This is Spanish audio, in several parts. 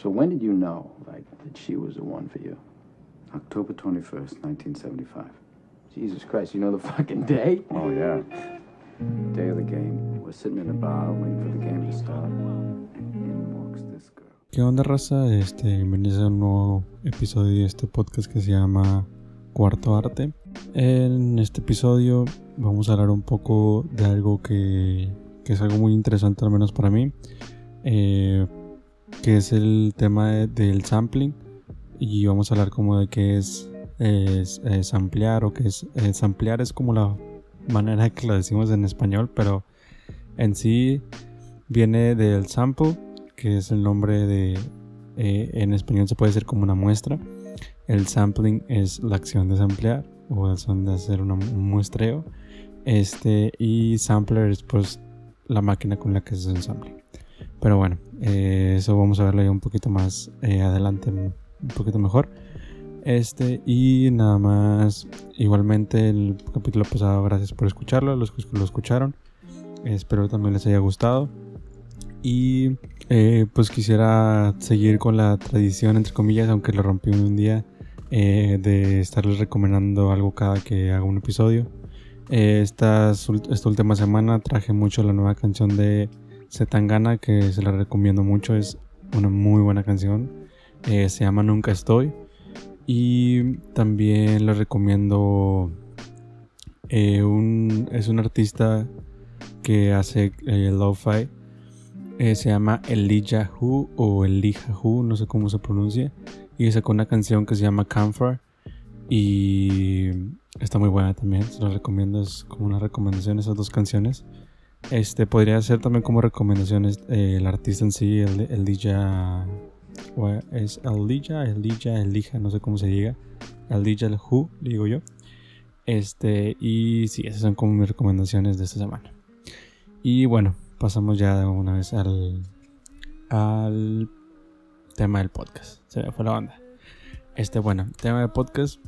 So when did you know, like, that she was the one for you? October 21st, 1975. Jesus Christ, you know the fucking day? Oh, yeah. Day of the game. We're sitting in a bar waiting for the game to start. And in walks this girl. ¿Qué onda, raza? Este, bienvenidos a un nuevo episodio de este podcast que se llama Cuarto Arte. En este episodio vamos a hablar un poco de algo que, que es algo muy interesante, al menos para mí, eh, que es el tema de- del sampling. Y vamos a hablar como de qué es, es, es ampliar o qué es, es ampliar, es como la manera que lo decimos en español, pero en sí viene del sample, que es el nombre de, eh, en español se puede decir como una muestra. El sampling es la acción de samplear o la acción de hacer un muestreo. Este, y sampler es pues la máquina con la que se sampling. Pero bueno, eh, eso vamos a verlo ya un poquito más eh, adelante, un poquito mejor. Este, y nada más, igualmente el capítulo pasado, gracias por escucharlo, los que lo escucharon. Espero también les haya gustado. Y eh, pues quisiera seguir con la tradición, entre comillas, aunque lo rompí un día, de estarles recomendando algo cada que haga un episodio. Ult- esta última semana traje mucho la nueva canción de Zetangana, que se la recomiendo mucho, es una muy buena canción. Eh, se llama Nunca Estoy. Y también les recomiendo eh, un, es un artista que hace eh, lo-fi. Eh, se llama Elijah Hu o Elijah Hu, no sé cómo se pronuncia. Y sacó una canción que se llama Comfort. Y está muy buena también, se la recomiendo. Es como una recomendación esas dos canciones. Este podría ser también como recomendaciones eh, el artista en sí, el, Elijah. o Es Elijah, Elijah, Elijah, no sé cómo se diga. Elijah Hu, digo yo. Este, y sí, esas son como mis recomendaciones de esta semana. Y bueno, pasamos ya de una vez al, al tema del podcast. Se me fue la banda. Este, bueno, el tema del podcast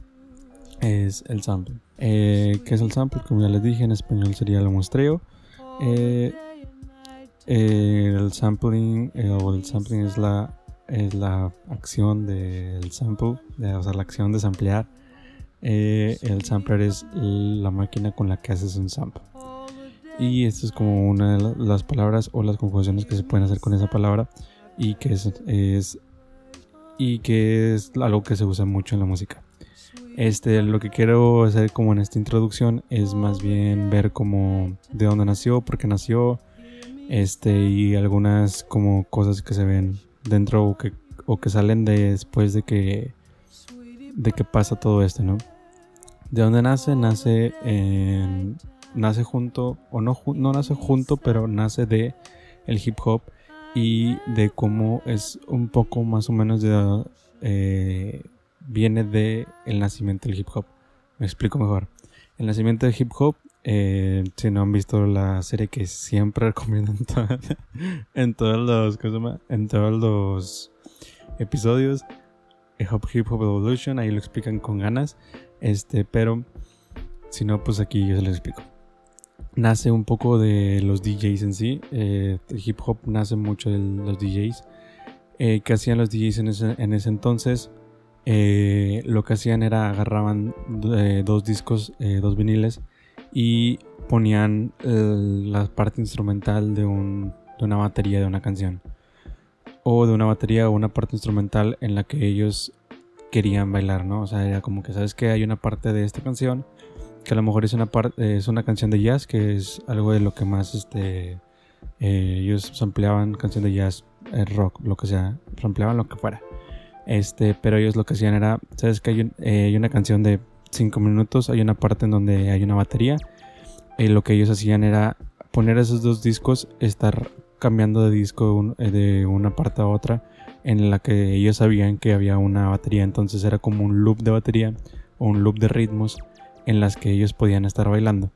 es el sample. Eh, ¿Qué es el sample? Como ya les dije, en español sería el muestreo. Eh, el sampling, eh, o el sampling es la, es la acción del sample, de- o la acción de samplear. Eh, el sampler es la máquina con la que haces un sample. Y esto es como una de la- las palabras o las conjugaciones que se pueden hacer con esa palabra y que es- y que es algo que se usa mucho en la música. Este, lo que quiero hacer como en esta introducción es más bien ver como de dónde nació, por qué nació, este y algunas como cosas que se ven dentro o que, o que salen de- después de que de que pasa todo esto, ¿no? ¿De dónde nace? Nace nace junto, o no, no nace junto, pero nace de el hip hop y de cómo es un poco más o menos de... eh, viene de el nacimiento del hip hop. Me explico mejor. El nacimiento del hip hop, eh, si no han visto la serie que siempre recomiendo en, to- en todos los, ¿cómo en todos los episodios, eh, Hip Hop Evolution, ahí lo explican con ganas, este, pero si no, pues aquí yo se lo explico nace un poco de los DJs en sí. Eh, el hip hop nace mucho de los DJs. Eh, ¿Qué hacían los DJs en ese entonces? Eh, lo que hacían era agarraban eh, dos discos, eh, dos viniles y ponían la parte instrumental de, un, de una batería de una canción. O de una batería o una parte instrumental en la que ellos querían bailar, ¿no? O sea, era como que, ¿sabes que Hay una parte de esta canción que a lo mejor es una parte es una canción de jazz que es algo de lo que más este ellos sampleaban canción de jazz rock lo que sea sampleaban lo que fuera este pero ellos lo que hacían era sabes que hay, un- eh, una canción de 5 minutos hay una parte en donde hay una batería y lo que ellos hacían era poner esos dos discos estar cambiando de disco eh, de una parte a otra en la que ellos sabían que había una batería entonces era como un loop de batería o un loop de ritmos en las que ellos podían estar bailando.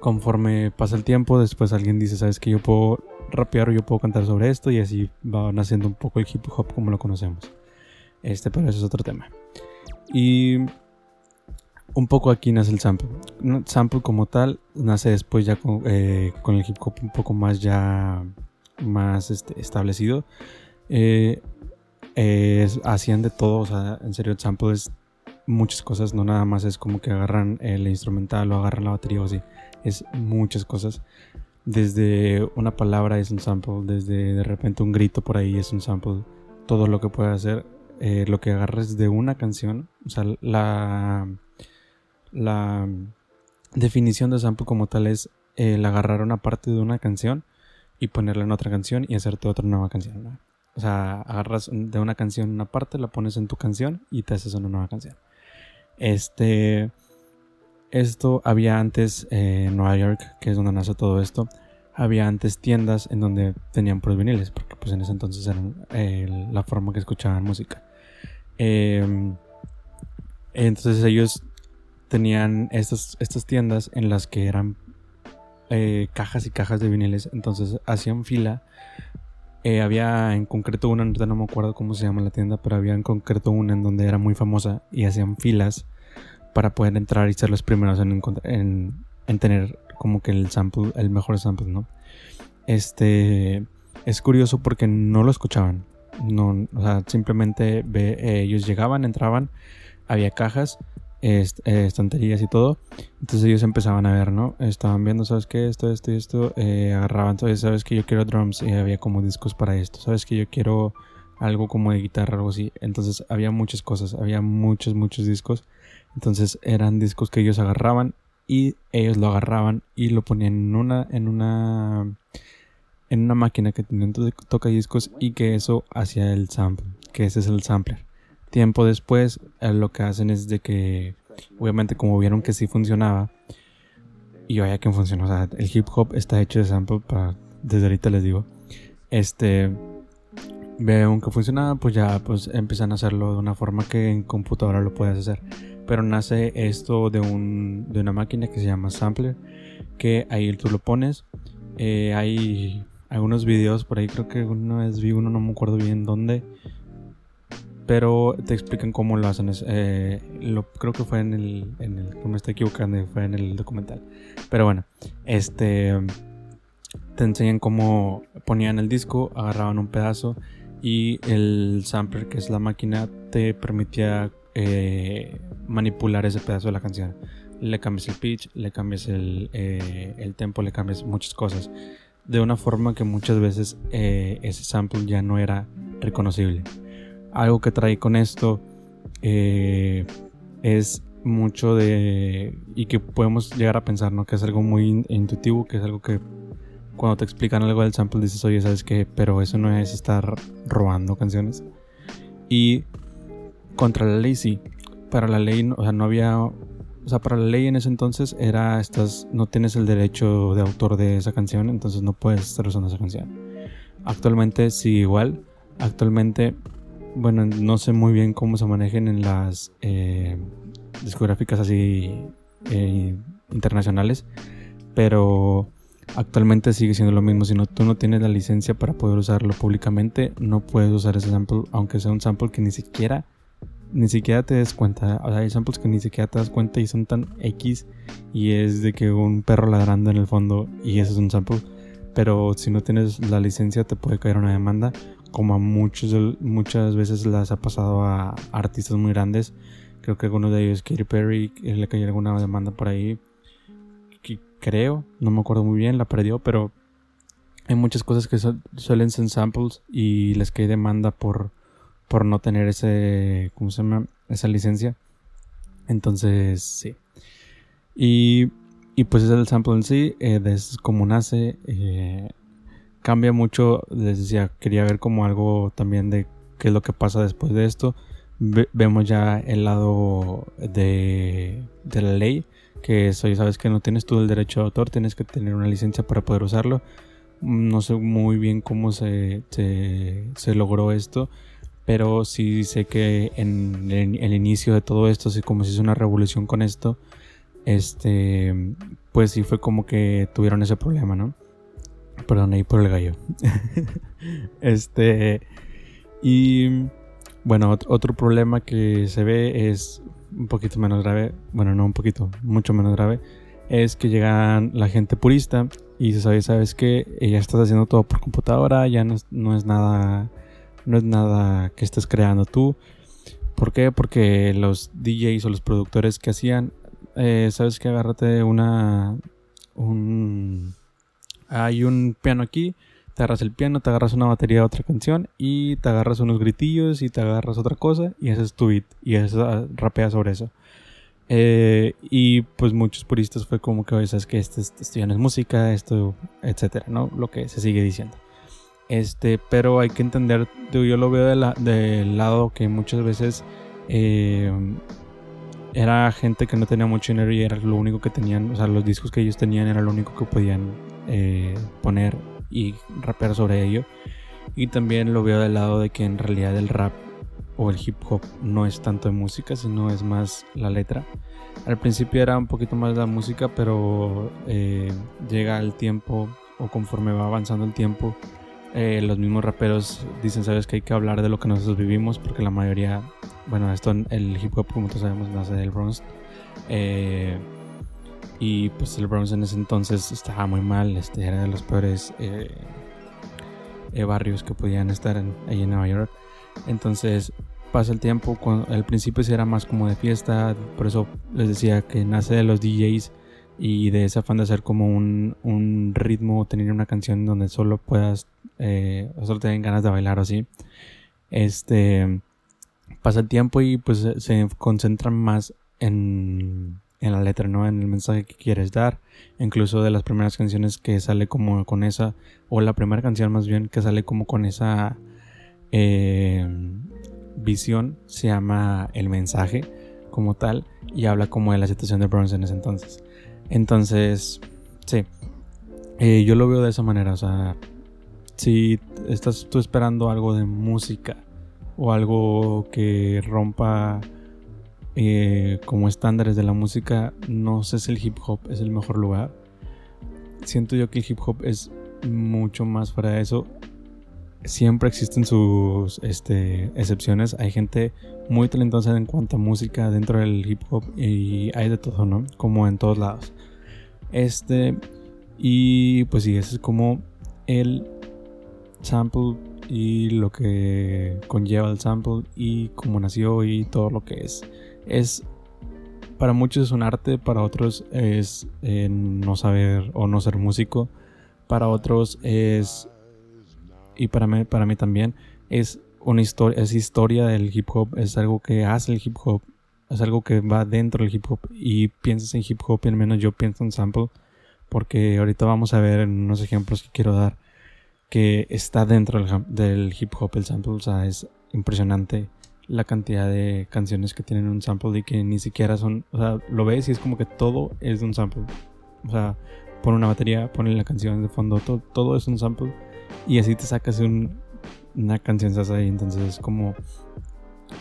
Conforme pasa el tiempo, después alguien dice, sabes que yo puedo rapear o yo puedo cantar sobre esto y así va naciendo un poco el hip hop como lo conocemos. Este, pero eso es otro tema. Y un poco aquí nace el sample. Sample como tal nace después ya con, eh, con el hip hop un poco más ya más este, establecido. Eh, hacían de todo, o sea, en serio, el sample es muchas cosas, no nada más es como que agarran el instrumental o agarran la batería o así, es muchas cosas. Desde una palabra es un sample, desde de repente un grito por ahí es un sample, todo lo que puede hacer, eh, lo que agarres de una canción, o sea, la, la definición de sample como tal es el agarrar una parte de una canción y ponerla en otra canción y hacerte otra nueva canción. O sea, agarras de una canción una parte, la pones en tu canción y te haces una nueva canción. Este. Esto había antes eh, en Nueva York, que es donde nace todo esto. Había antes tiendas en donde tenían puros viniles, porque pues en ese entonces era eh, la forma que escuchaban música. Em, entonces ellos tenían estas, estas tiendas en las que eran eh, cajas y cajas de viniles. Entonces hacían fila. Eh, había en concreto una, no me acuerdo cómo se llama la tienda, pero había en concreto una en donde era muy famosa y hacían filas para poder entrar y ser los primeros en, en, tener como que el sample, el mejor sample, ¿no? Este es curioso porque no lo escuchaban. No, o sea, simplemente ve, ellos llegaban, entraban, había cajas eh, estanterías y todo. Entonces ellos empezaban a ver, ¿no? Estaban viendo, ¿sabes qué? Esto, esto y esto. Eh, agarraban, entonces, ¿sabes que Yo quiero drums y había como discos para esto. ¿Sabes que Yo quiero algo como de guitarra, algo así. Entonces había muchas cosas, había muchos, muchos discos. Entonces eran discos que ellos agarraban y ellos lo agarraban y lo ponían en una, en una, en una máquina que tenía toca discos y que eso hacía el sample, que ese es el sampler. Tiempo después, eh, lo que hacen es de que, obviamente, como vieron que sí funcionaba, y vaya que funciona, o sea, el hip hop está hecho de sample, para, desde ahorita les digo, este, vieron que funcionaba, pues ya pues empiezan a hacerlo de una forma que en computadora lo puedes hacer. Pero nace esto de, un, de una máquina que se llama Sampler, que ahí tú lo pones. Eh, hay algunos videos por ahí, creo que una vez vi uno, no me acuerdo bien dónde, pero te explican cómo lo hacen. Eh, lo, creo que fue en el, no me estoy equivocando, fue en el documental. Pero bueno, este, te enseñan cómo ponían el disco, agarraban un pedazo y el sampler, que es la máquina, te permitía eh, manipular ese pedazo de la canción. Le cambias el pitch, le cambias el, eh, el tempo, le cambias muchas cosas. De una forma que muchas veces ese sample ya no era reconocible algo que trae con esto eh, es mucho de y que podemos llegar a pensar, ¿no? Que es algo muy intuitivo, que es algo que cuando te explican algo del sample dices, oye, ¿sabes qué? Pero eso no es estar robando canciones. Y contra la ley sí. Para la ley, o sea, no había... O sea, para la ley en ese entonces era, estás, no tienes el derecho de autor de esa canción, entonces no puedes estar usando esa canción. Actualmente sí igual. Actualmente bueno, no sé muy bien cómo se manejen en las eh, discográficas así eh, internacionales, pero actualmente sigue siendo lo mismo. Si no, tú no tienes la licencia para poder usarlo públicamente, no puedes usar ese sample, aunque sea un sample que ni siquiera, ni siquiera te des cuenta. O sea, hay samples que ni siquiera te das cuenta y son tan X y es de que un perro ladrando en el fondo y eso es un sample. Pero si no tienes la licencia te puede caer una demanda como a muchos, muchas veces las ha pasado a artistas muy grandes. Creo que alguno de ellos, Katy Perry, le cayó alguna demanda por ahí. Creo, no me acuerdo muy bien, la perdió, pero hay muchas cosas que suelen ser samples y les cae demanda por, por no tener ese, ¿cómo se llama? Esa licencia. Entonces, sí. Y, y pues es el sample en sí, eh, es como nace. Eh, cambia mucho. Les decía, quería ver como algo también de qué es lo que pasa después de esto. vemos ya el lado de, de la ley, que es, sabes que no tienes tú el derecho de autor, tienes que tener una licencia para poder usarlo. No sé muy bien cómo se, se, logró esto, pero sí sé que en, el inicio de todo esto, así como se hizo una revolución con esto, este, pues sí fue como que tuvieron ese problema, ¿no? Perdón, ahí por el gallo. este. Y. Bueno, otro problema que se ve es un poquito menos grave. Bueno, no un poquito, mucho menos grave. Es que llegan la gente purista y se sabe, sabes que ya estás haciendo todo por computadora, ya no es, nada no es nada que estés creando tú. ¿Por qué? Porque los DJs o los productores que hacían, eh, sabes que agárrate una, un, hay un piano aquí, te agarras el piano, te agarras una batería de otra canción y te agarras unos gritillos y te agarras otra cosa y haces tu beat y haces, ah, rapeas sobre eso. Eh, y pues muchos puristas fue como que, sabes que esto, esto ya no es música, esto, etcétera, ¿no? Lo que se sigue diciendo. Este, pero hay que entender, yo lo veo del lado que muchas veces eh, era gente que no tenía mucho dinero y era lo único que tenían, o sea, los discos que ellos tenían era lo único que podían eh, poner y rapear sobre ello. Y también lo veo del lado de que en realidad el rap o el hip hop no es tanto de música, sino es más la letra. Al principio era un poquito más la música, pero eh, llega el tiempo o conforme va avanzando el tiempo, eh, los mismos raperos dicen, sabes que hay que hablar de lo que nosotros vivimos, porque la mayoría, bueno, esto el hip hop como todos sabemos nace del Bronx. Eh, y pues el Bronx en ese entonces estaba muy mal, este, era de los peores barrios que podían estar en, ahí en Nueva York. Entonces pasa el tiempo, cuando, al principio sí era más como de fiesta, por eso les decía que nace de los DJs y de ese afán de hacer como un, un ritmo, tener una canción donde solo puedas, eh, solo te den ganas de bailar o así. Este pasa el tiempo y pues se concentran más en, en la letra, ¿no? En el mensaje que quieres dar. Incluso de las primeras canciones que sale como con esa, o la primera canción más bien que sale como con esa eh, visión se llama El mensaje como tal y habla como de la situación de Bronze en ese entonces. Entonces, sí, eh, yo lo veo de esa manera, o sea, si estás tú esperando algo de música o algo que rompa eh, como estándares de la música, no sé si el hip hop es el mejor lugar. Siento yo que el hip hop es mucho más de eso siempre existen sus este, excepciones. Hay gente muy talentosa en cuanto a música dentro del hip hop y hay de todo, ¿no? Como en todos lados. Este, y pues sí, ese es como el sample y lo que conlleva el sample y cómo nació y todo lo que es. Es para muchos es un arte, para otros es eh, no saber o no ser músico, para otros es y para mí, para mí también es una historia, es historia del hip hop, es algo que hace el hip hop, es algo que va dentro del hip hop y piensas en hip hop y al menos yo pienso en sample porque ahorita vamos a ver unos ejemplos que quiero dar que está dentro del, hip hop el sample, o sea, es impresionante la cantidad de canciones que tienen un sample y que ni siquiera son, o sea, lo ves y es como que todo es de un sample. O sea, pone una batería, pone la canción de fondo, todo, todo es un sample y así te sacas una canción ahí. Entonces es como.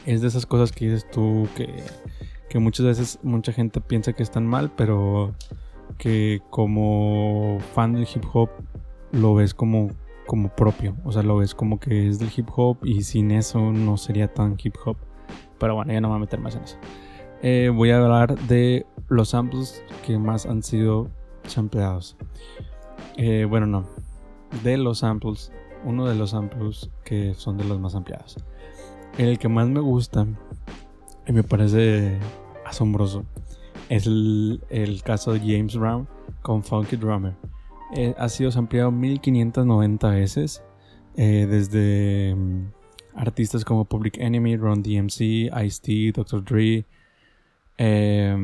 Es de esas cosas que dices tú que, que muchas veces mucha gente piensa que están mal, pero que como fan del hip hop lo ves como, como propio. O sea, lo ves como que es del hip hop y sin eso no sería tan hip hop. Pero bueno, ya no me voy a meter más en eso. Eh, voy a hablar de los samples que más han sido sampleados. Eh, bueno, no de los samples, uno de los samples que son de los más ampliados. El que más me gusta y me parece asombroso es el, caso de James Brown con Funky Drummer. Eh, ha sido ampliado 1590 veces eh, desde mm, artistas como Public Enemy, Ron DMC, Ice-T, Dr. Dre, eh,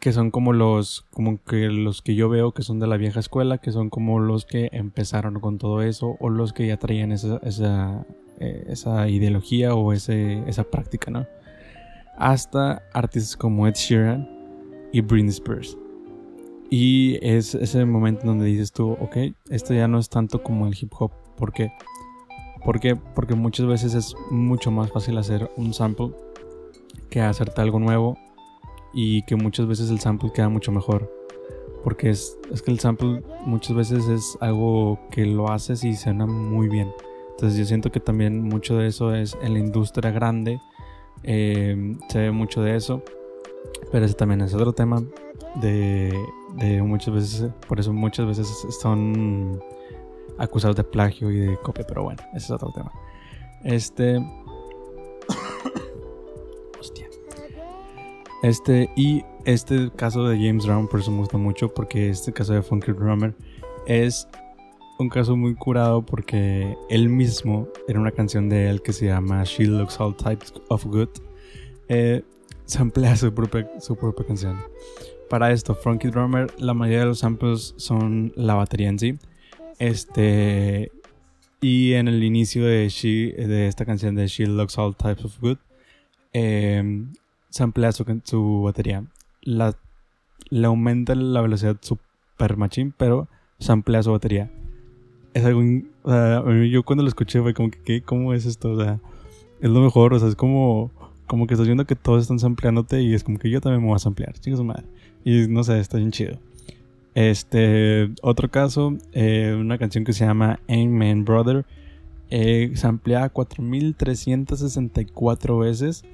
que son como los como que los que yo veo que son de la vieja escuela que son como los que empezaron con todo eso o los que ya traían esa esa, eh, esa ideología o ese, esa práctica no hasta artistas como Ed Sheeran y Britney Spears y es ese momento donde dices tú ok esto ya no es tanto como el hip hop ¿por qué? ¿Por qué? porque muchas veces es mucho más fácil hacer un sample que hacerte algo nuevo y que muchas veces el sample queda mucho mejor. Porque es, es que el sample muchas veces es algo que lo haces y suena muy bien. Entonces yo siento que también mucho de eso es en la industria grande. Eh, se ve mucho de eso. Pero ese también es otro tema de, de muchas veces, por eso muchas veces son acusados de plagio y de copia, pero bueno, ese es otro tema. Este. Este, y este caso de James Brown, por eso me gusta mucho, porque este caso de Funky Drummer es un caso muy curado porque él mismo, era una canción de él que se llama She Looks All Types of Good, eh, samplea su propia, su propia canción. Para esto, Funky Drummer, la mayoría de los samples son la batería en sí. Este. Y en el inicio de, She, de esta canción de She Looks All Types of Good, eh, samplea su, su batería. La, le aumenta la velocidad super machine, pero samplea su batería. Es algo. O sea, yo cuando lo escuché fue como que, ¿qué? ¿cómo es esto? O sea, es lo mejor, o sea, es como. Como que estás viendo que todos están sampleándote y es como que yo también me voy a samplear, chicos madre. Y no sé, está bien chido. Este, otro caso, eh, una canción que se llama Amen Brother, eh, sampleada 4364 veces.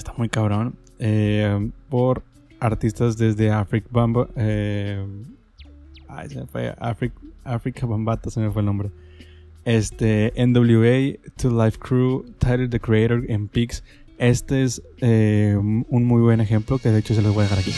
Está muy cabrón. Eh, por artistas desde Africa Bamba. Eh, se me fue. Afric, Africa Bambata se me fue el nombre. Este, NWA, To Life Crew, Tyler the Creator en Pix. Este es eh, un muy buen ejemplo que de hecho se los voy a dejar aquí.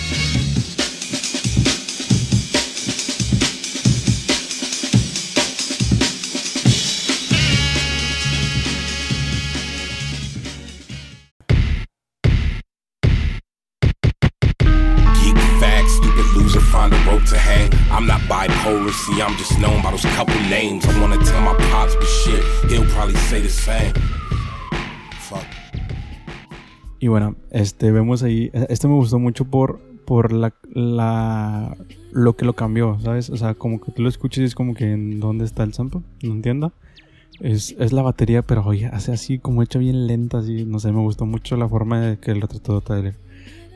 I'm just known by those couple names. I wanna tell my pops, but shit, he'll probably say the same. Fuck. Y bueno, este vemos ahí. Este me gustó mucho por, por la, la lo que lo cambió, ¿sabes? O sea, como que tú lo escuchas y es como que en dónde está el sample, no entiendo. Es, es la batería, pero oye, hace así como hecha bien lenta, así, no sé, me gustó mucho la forma de que el retrató Tyler.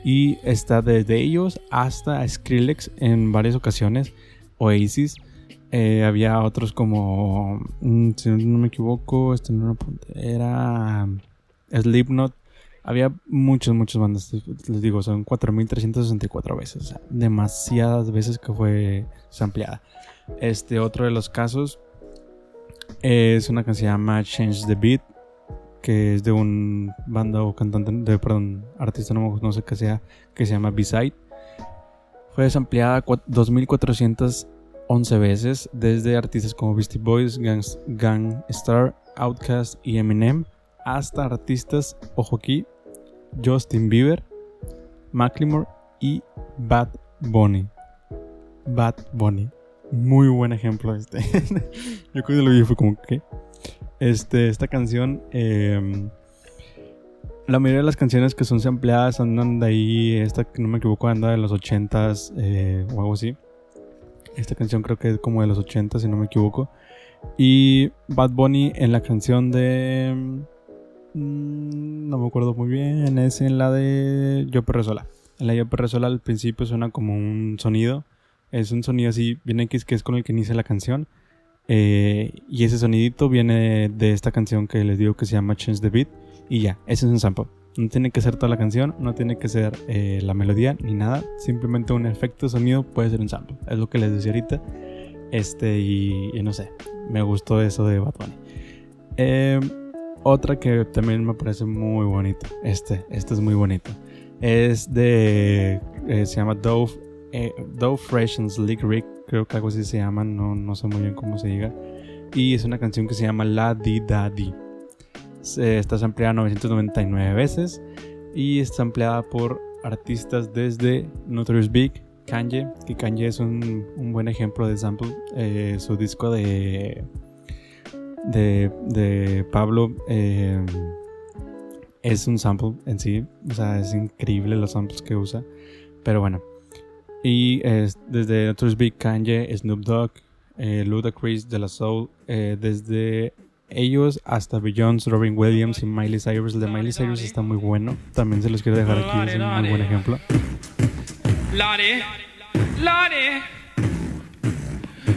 Y está desde ellos hasta Skrillex en varias ocasiones, Oasis. Eh, había otros como, mm, si no me equivoco, este no era Slipknot. Había muchas, muchas bandas, les digo, son 4.364 veces, o sea, demasiadas veces que fue sampleada. Este otro de los casos es una que se llama Change the Beat, que es de un banda o cantante, de, perdón, artista, no, no sé qué sea, que se llama B-Side. Fue desampliada 2.411 veces desde artistas como Beastie Boys, Gangs, Gangstar, Outkast y Eminem hasta artistas, ojo aquí, Justin Bieber, Macklemore y Bad Bunny. Bad Bunny. Muy buen ejemplo este. Yo cuando lo vi fue como que... Este, esta canción... eh, la mayoría de las canciones que son sampleadas andan de ahí. Esta, que no me equivoco, anda de los 80s eh, o algo así. Esta canción creo que es como de los 80 si no me equivoco. Y Bad Bunny en la canción de... mm, No me acuerdo muy bien. Es en la de Yo Perré Sola. En la Yo Perré Sola al principio suena como un sonido. Es un sonido así bien X que es con el que inicia la canción. Eh, y ese sonidito viene de esta canción que les digo que se llama Change the Beat. Y ya, ese es un sample. No tiene que ser toda la canción, no tiene que ser eh, la melodía ni nada. Simplemente un efecto sonido puede ser un sample. Es lo que les decía ahorita. Este, y, no sé, me gustó eso de Bad. Eh, otra que también me parece muy bonito. Este, este es muy bonito. Es de. eh, se llama Dove, eh, Dove Fresh and Slick Rick. Creo que algo así se llama. No, no sé muy bien cómo se diga. Y es una canción que se llama La Di Da Di. Está sampleada 999 veces. Y está ampliada por artistas desde Notorious Big, Kanye. Que Kanye es un, un buen ejemplo de sample. Eh, su disco de. De, de Pablo eh, es un sample en sí. O sea, es increíble los samples que usa. Pero bueno. Y es desde Notorious Big, Kanye, Snoop Dogg, eh, Ludacris, De La Soul, desde ellos hasta Beyoncé, Robin Williams y Miley Cyrus. El de Miley Cyrus está muy bueno. También se los quiero dejar aquí, es un muy buen ejemplo. Lottie, Lottie.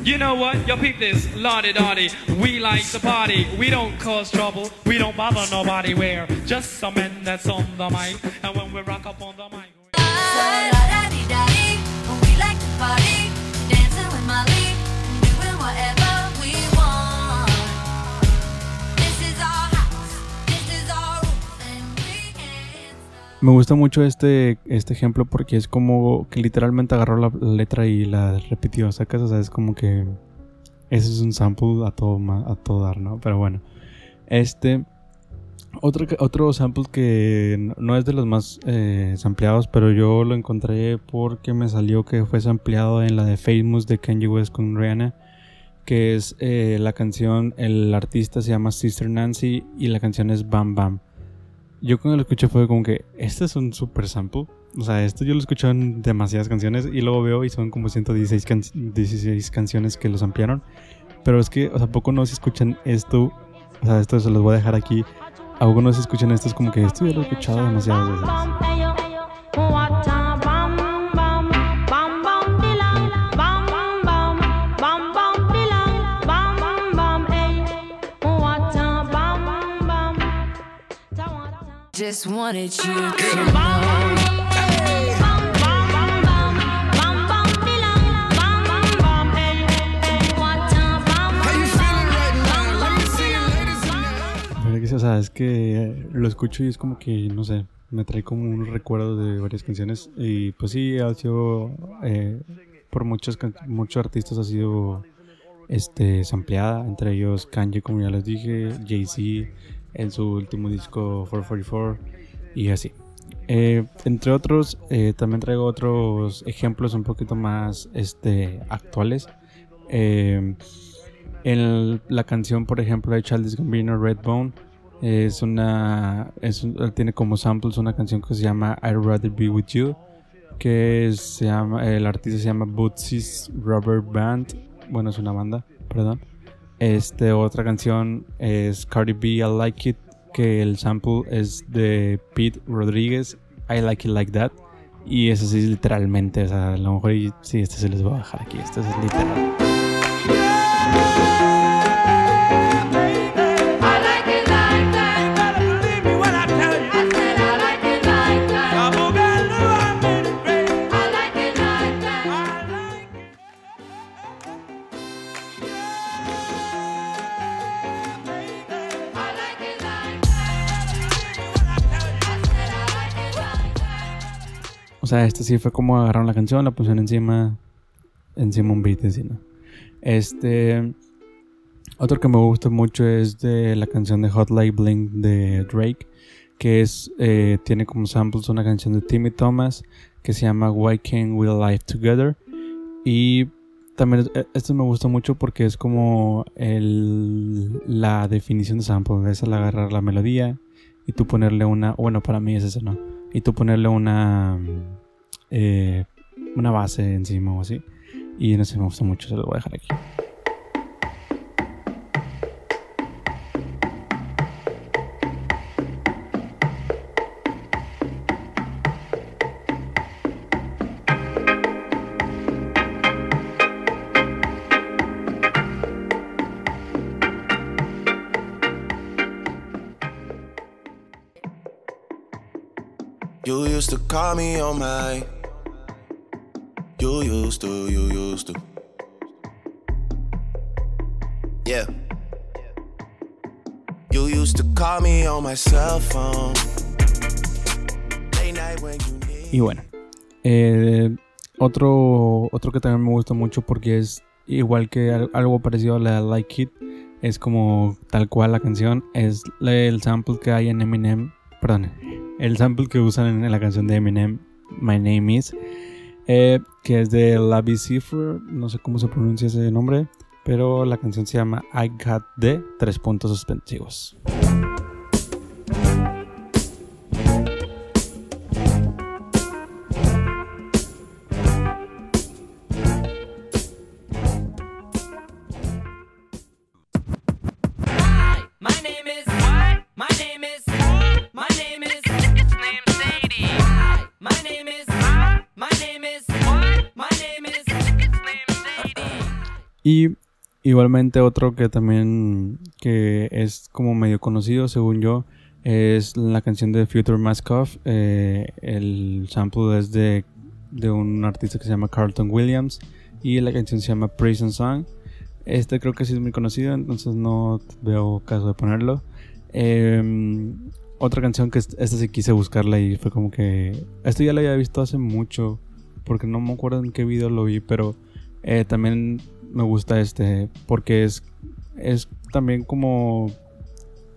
You know what? Yo, peep this. Lottie Dottie. We like to party. We don't cause trouble. We don't bother nobody. We're just some men that's on the mic. And when we rock up on the mic. we- like to party, dancing with Molly, doing whatever Me gusta mucho este, este ejemplo porque es como que literalmente agarró la, letra y la repitió, ¿sacas? O sea, es como que ese es un sample a todo, a todo dar, ¿no? Pero bueno, este... Otro, otro sample que no- no es de los más eh, sampleados, pero yo lo encontré porque me salió que fue sampleado en la de Famous de Kanye West con Rihanna, que es eh, la canción, el artista se llama Sister Nancy y la canción es Bam Bam. Yo cuando lo escuché fue como que, este es un super sample. O sea, esto yo lo escuché en demasiadas canciones y luego veo y son como 116 can- 16 canciones que los ampliaron. Pero es que, o sea, poco no se escuchan esto. O sea, esto se los voy a dejar aquí. A poco no se escuchan esto, es como que esto ya lo he escuchado demasiadas veces. Just wanted you to know. O sea, es que eh, lo escucho y es como que, no sé, me trae como un recuerdo de varias canciones. Y pues sí, ha sido, eh, por muchos, can- muchos artistas ha sido este, sampleada, entre ellos Kanye, como ya les dije, Jay-Z en su último disco 444 y así. Eh, entre otros, eh, también traigo otros ejemplos un poquito más este, actuales. Eh, en la canción, por ejemplo, de Childish Gambino, Redbone, es una, tiene como samples una canción que se llama I'd Rather Be With You, que se llama, el artista se llama Bootsy's Rubber Band, bueno, es una banda, perdón. Este, otra canción es Cardi B, I Like It, que el sample es de Pete Rodríguez, I Like It Like That. Y eso sí literalmente, o sea, a lo mejor sí, este se les voy a dejar aquí, este es literal. Sea, este sí fue como agarraron la canción, la pusieron encima, encima un beat encima. Este, otro que me gusta mucho es de la canción de Hot Light Bling de Drake, que es, eh, tiene como samples una canción de Timmy Thomas que se llama Why Can't We Live Together. Y también eh, esto me gusta mucho porque es como el, la definición de sample, es el agarrar la melodía y tú ponerle una, bueno, para mí es eso, ¿no? Y tú ponerle una, eh, una base encima o así. Y no sé, me gusta mucho, se lo voy a dejar aquí. You used to, you used to. Yeah. You used to call me on my cell phone. Y bueno, eh, otro, otro que también me gusta mucho porque es igual que al- algo parecido a la Like It, es como tal cual la canción, es el sample que hay en Eminem, perdón, el sample que usan en la canción de Eminem, My Name Is, eh, que es de Lavi Cipher, no sé cómo se pronuncia ese nombre, pero la canción se llama I Got The, tres puntos suspensivos. Y igualmente otro que también que es como medio conocido según yo es la canción de Future Mask Off. Eh, el sample es de, de un artista que se llama Carlton Williams y la canción se llama Prison Song. Este creo que sí es muy conocido, entonces no veo caso de ponerlo. Eh, otra canción que est- esta sí quise buscarla y fue como que... Esto ya lo había visto hace mucho, porque no me acuerdo en qué video lo vi, pero eh, también me gusta este, porque es, es también como...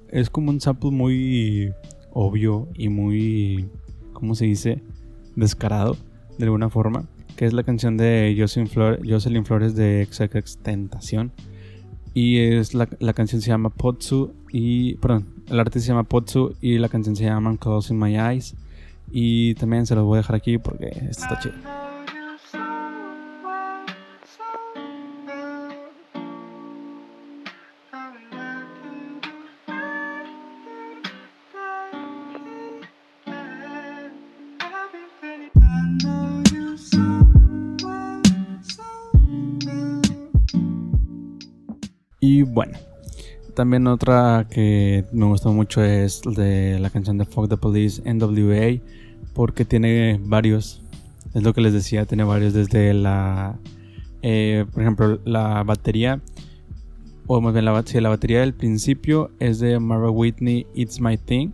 Es como un sample muy obvio y muy... ¿Cómo se dice? Descarado, de alguna forma. Que es la canción de Jocelyn, Flor- Jocelyn Flores de XX Tentación. Y es la, la canción se llama Potsu y perdón, el artista se llama Potsu y la canción se llama Closing My Eyes y también se los voy a dejar aquí porque esto está chido. Y bueno, también otra que me gustó mucho es de la canción de Fuck the Police NWA porque tiene varios, es lo que les decía, tiene varios desde la, eh, por ejemplo, la batería, o más bien la, sí, la batería del principio es de Mara Whitney, It's My Thing.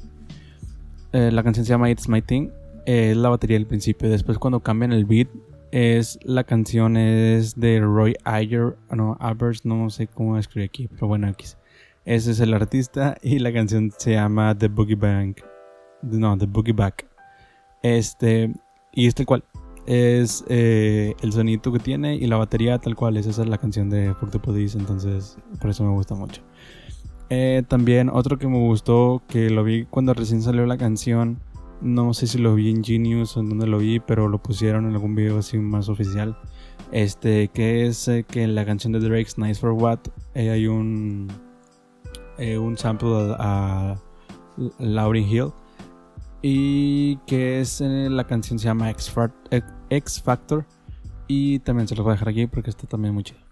Eh, la canción se llama It's My Thing, es la batería del principio. Después cuando cambian el beat, es la canción es de Roy Ayer, no, Abers, no sé cómo escribir aquí, pero bueno, X. Ese es el artista y la canción se llama The Boogie Bank. No, The Boogie Back. Este, y es tal cual. Es eh, el sonido que tiene y la batería tal cual. es Esa es la canción de Police, entonces por eso me gusta mucho. Eh, también otro que me gustó, que lo vi cuando recién salió la canción. No sé si lo vi en Genius o en donde lo vi, pero lo pusieron en algún video así más oficial. Este, que es eh, que en la canción de Drake's Nice for What eh, hay un, eh, un sample a, a Lauryn Hill. Y que es la canción se llama X, X Factor. Y también se los voy a dejar aquí porque está también muy chido.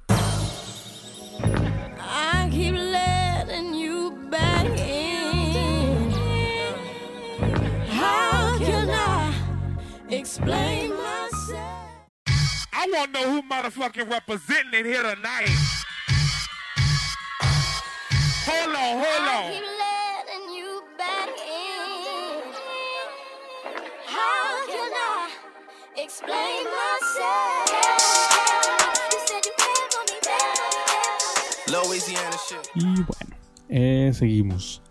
Explain myself? I want to know who motherfucking representing it here tonight. Hold on, hold I on. keep letting you back in. How can I explain myself? Louisiana shit. Y bueno, eh, seguimos.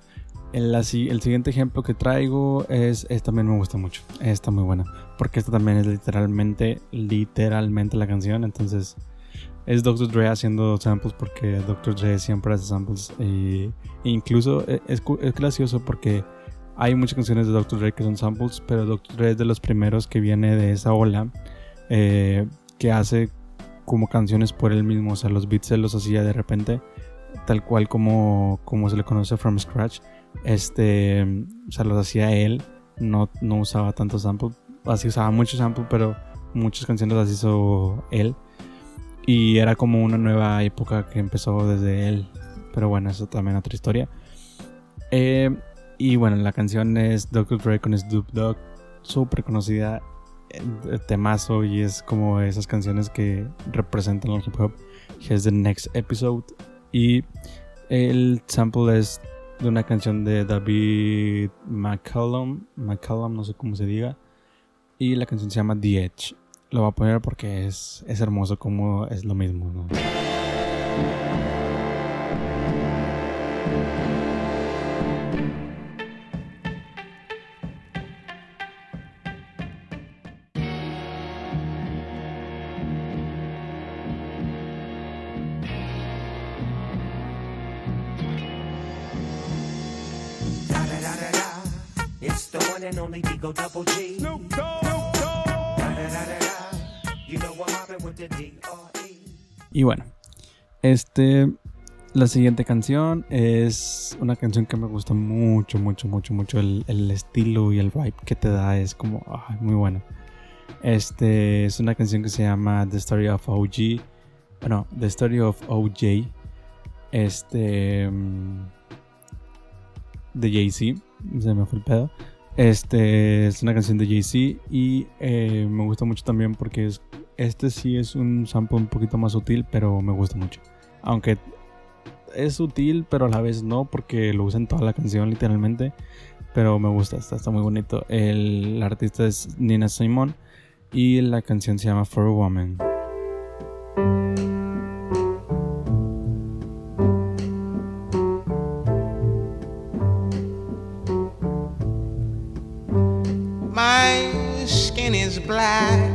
El, siguiente ejemplo que traigo es, es también me gusta mucho. Está muy buena. Porque esta también es literalmente, literalmente la canción. Entonces es Dr. Dre haciendo samples porque Dr. Dre siempre hace samples. Y, e incluso eh, es, es gracioso porque hay muchas canciones de Dr. Dre que son samples. Pero Dr. Dre es de los primeros que viene de esa ola. eh, que hace como canciones por él mismo. O sea, los beats se los hacía de repente tal cual como, como se le conoce from scratch. Este, o sea, los hacía él, no, no usaba tanto sample, así usaba mucho sample, pero muchas canciones las hizo él. Y era como una nueva época que empezó desde él. Pero bueno, eso también otra historia. Eh, y bueno, la canción es Dr. Dre con Snoop Dogg, súper conocida, eh, temazo y es como esas canciones que representan el hip hop. Here's the next episode. Y el sample es de una canción de David McCallum, McCallum, no sé cómo se diga. Y la canción se llama The Edge. Lo voy a poner porque es, es hermoso como es lo mismo. ¿no? Y bueno, este, la siguiente canción es una canción que me gusta mucho, mucho, mucho, mucho. El, el estilo y el vibe que te da es como ay, muy bueno. Este es una canción que se llama The Story of OG. Bueno, The Story of OJ. Este. mm, De Jay-Z. Se me fue el pedo. Este es una canción de Jay-Z. Y eh, me gusta mucho también porque es, este sí es un sample un poquito más sutil, pero me gusta mucho. Aunque es sutil, pero a la vez no, porque lo usa en toda la canción literalmente. pero me gusta, está, muy bonito. El, la artista es Nina Simone y la canción se llama For a Woman. My skin is black.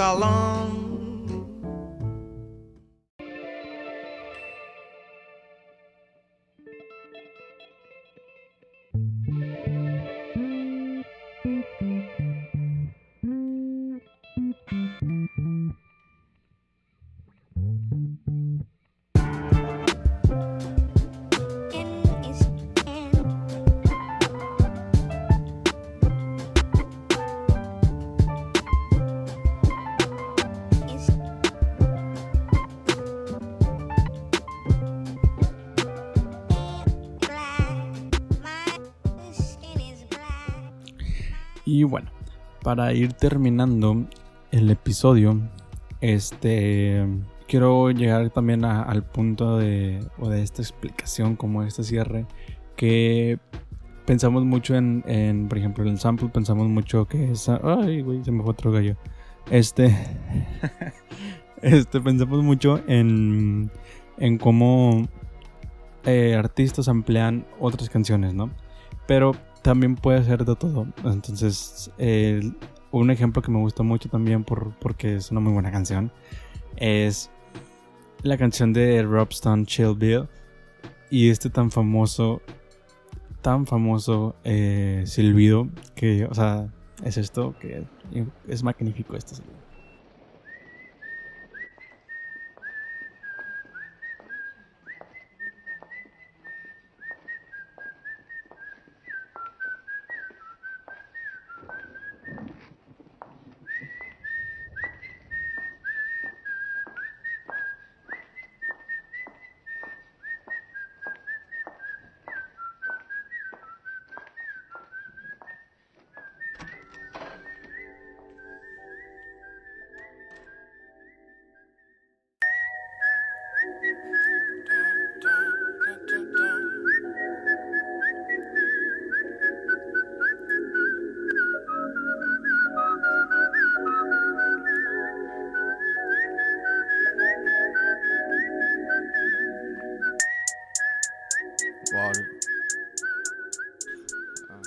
salão. long? Y bueno, para ir terminando el episodio, este quiero llegar también al punto de, o de esta explicación, como este cierre, que pensamos mucho en, en, por ejemplo, en el sample, pensamos mucho que es... Ay, güey, se me fue otro gallo. Este... este, pensamos mucho en, en cómo eh, artistas emplean otras canciones, ¿no? Pero también puede ser de todo. Entonces, un ejemplo que me gusta mucho también por, porque es una muy buena canción es la canción de Rob Stone, Chill Bill. Y este tan famoso, tan famoso eh, silbido que, o sea, es esto que es magnífico este silbido.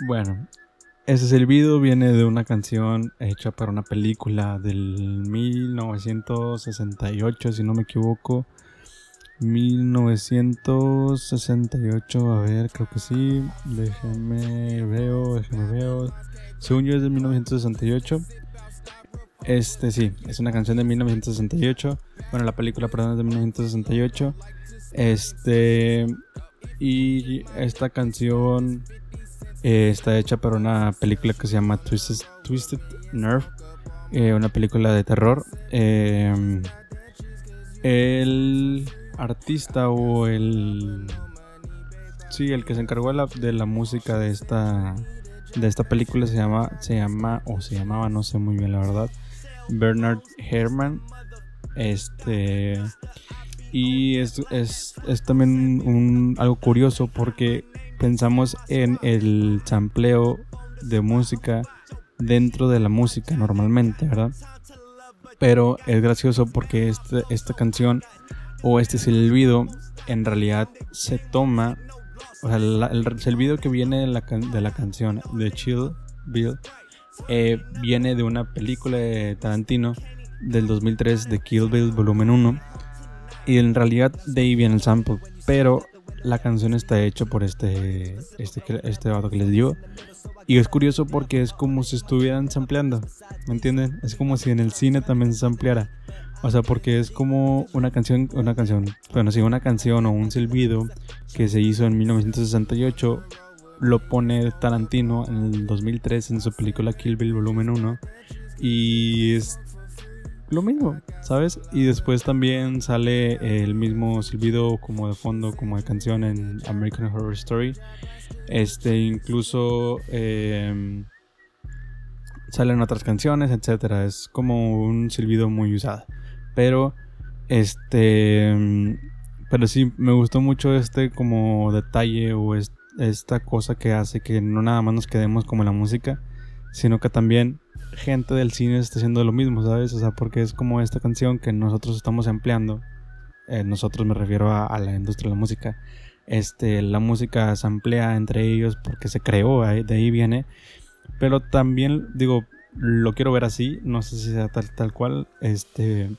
Bueno, ese silbido viene de una canción hecha para una película del 1968, si no me equivoco. 1968, a ver, creo que sí. Déjenme veo, déjenme veo. Según yo es de 1968. Este sí, es una canción de 1968. Bueno, la película, perdón, es de 1968. Este. Y esta canción eh, está hecha para una película que se llama Twisted, Twisted Nerve, eh, una película de terror. Eh, el artista o el sí, el que se encargó de la, de la música de esta de esta película se llama se llama o se llamaba no sé muy bien la verdad Bernard Herrmann este y es, es, es también algo curioso porque pensamos en el sampleo de música dentro de la música normalmente, ¿verdad? Pero es gracioso porque este, esta canción o este silbido en realidad se toma, o sea, la- el silbido que viene de la, de la canción de Chill Bill eh, viene de una película de Tarantino del 2003 de Kill Bill Volumen 1 y en realidad de ahí viene el sample, pero la canción está hecha por este este este vato que les digo y es curioso porque es como si estuvieran sampleando, ¿me entienden? Es como si en el cine también se sampleara. O sea, porque es como una canción, una canción, bueno, sí, una canción o un silbido que se hizo en 1968, lo pone Tarantino en el 2003 en su película Kill Bill Volumen 1 y es lo mismo, ¿sabes? Y después también sale el mismo silbido como de fondo, como de canción en American Horror Story. Este, incluso eh, salen otras canciones, etcétera. Es como un silbido muy usado. Pero, este, pero sí, me gustó mucho este como detalle o es- esta cosa que hace que no nada más nos quedemos como en la música, sino que también gente del cine está haciendo lo mismo, ¿sabes? O sea, porque es como esta canción que nosotros estamos empleando. eh, nosotros me refiero a, la industria de la música. Este, la música se emplea entre ellos porque se creó, de ahí viene. Pero también, digo, lo quiero ver así, no sé si sea tal, tal cual, este,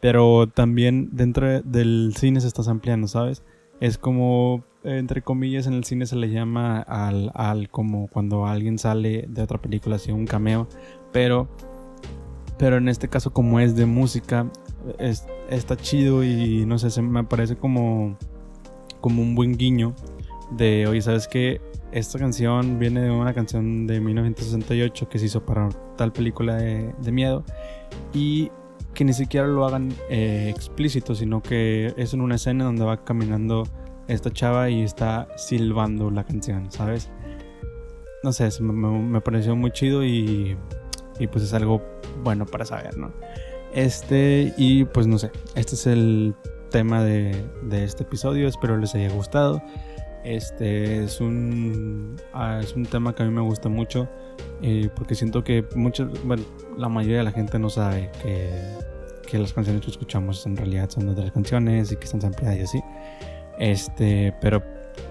pero también dentro de- del cine se está ampliando, ¿sabes? Es como, entre comillas, en el cine se le llama al, al como cuando alguien sale de otra película, así un cameo, pero, pero en este caso como es de música, es- está chido y no sé, se me parece como, como un buen guiño de, oye, ¿sabes qué? Esta canción viene de una canción de 1968 que se hizo para tal película de, miedo y que ni siquiera lo hagan eh, explícito, sino que es en una escena donde va caminando esta chava y está silbando la canción, ¿sabes? No sé, me, pareció muy chido y, y pues es algo bueno para saber, ¿no? Este, y pues no sé, este es el tema de, de este episodio, espero les haya gustado. Este es un, ah, es un tema que a mí me gusta mucho eh, porque siento que muchos, bueno, la mayoría de la gente no sabe que, que las canciones que escuchamos en realidad son de otras canciones y que están ampliadas y así. Este, pero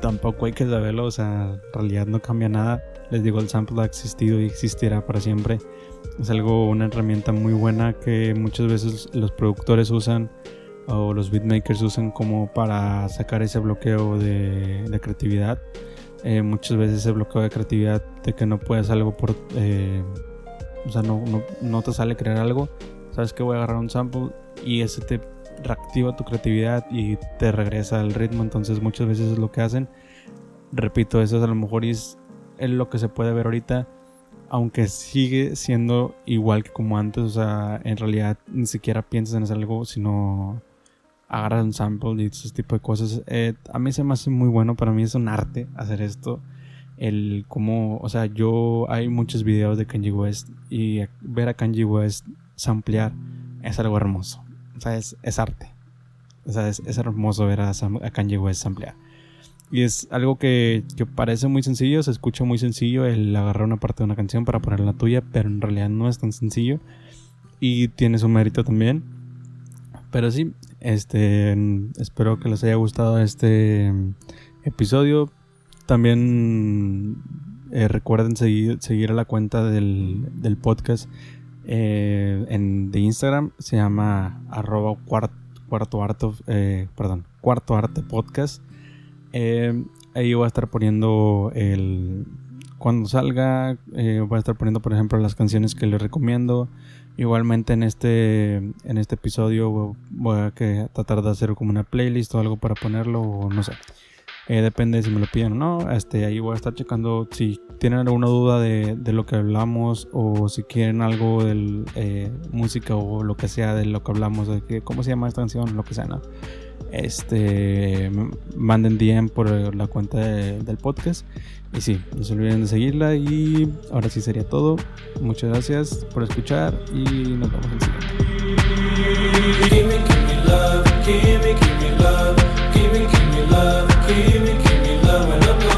tampoco hay que saberlo, o sea, en realidad no cambia nada. Les digo, el sample ha existido y existirá para siempre. Es algo, una herramienta muy buena que muchas veces los productores usan o los beatmakers usan como para sacar ese bloqueo de, de creatividad. Eh, muchas veces ese bloqueo de creatividad de que no puedes algo por... eh, o sea, no, no, no te sale crear algo. Sabes que voy a agarrar un sample y ese te reactiva tu creatividad y te regresa al ritmo. Entonces muchas veces es lo que hacen. Repito, eso es a lo mejor es, lo que se puede ver ahorita. Aunque sigue siendo igual que como antes. O sea, en realidad ni siquiera piensas en hacer algo, sino agarras un sample y ese tipo de cosas. Eh, a mí se me hace muy bueno. Para mí es un arte hacer esto. El cómo, o sea, yo hay muchos videos de Kanye West y ver a Kanye West samplear es algo hermoso. O sea, es, es arte. O sea, es, es hermoso ver a, a Kanye West samplear. Y es algo que, que parece muy sencillo, se escucha muy sencillo el agarrar una parte de una canción para poner la tuya, pero en realidad no es tan sencillo. Y tiene su mérito también. Pero sí, este, espero que les haya gustado este episodio. También eh, recuerden seguir, seguir a la cuenta del, del podcast eh, en, de Instagram. Se llama arroba cuart- cuarto arte, eh, podcast. Eh, ahí voy a estar poniendo el cuando salga. voy a estar poniendo, por ejemplo, las canciones que les recomiendo. Igualmente en este en este episodio voy a que, tratar de hacer como una playlist o algo para ponerlo o no sé. Eh, depende si me lo piden o no. Este, ahí voy a estar checando si tienen alguna duda de, de lo que hablamos o si quieren algo de música o lo que sea de lo que hablamos, de que, cómo se llama esta canción, lo que sea, ¿no? Este, manden DM por la cuenta de- del podcast. Y sí, no se olviden de seguirla. Y ahora sí sería todo. Muchas gracias por escuchar y nos vemos en el siguiente. Give me, give me love,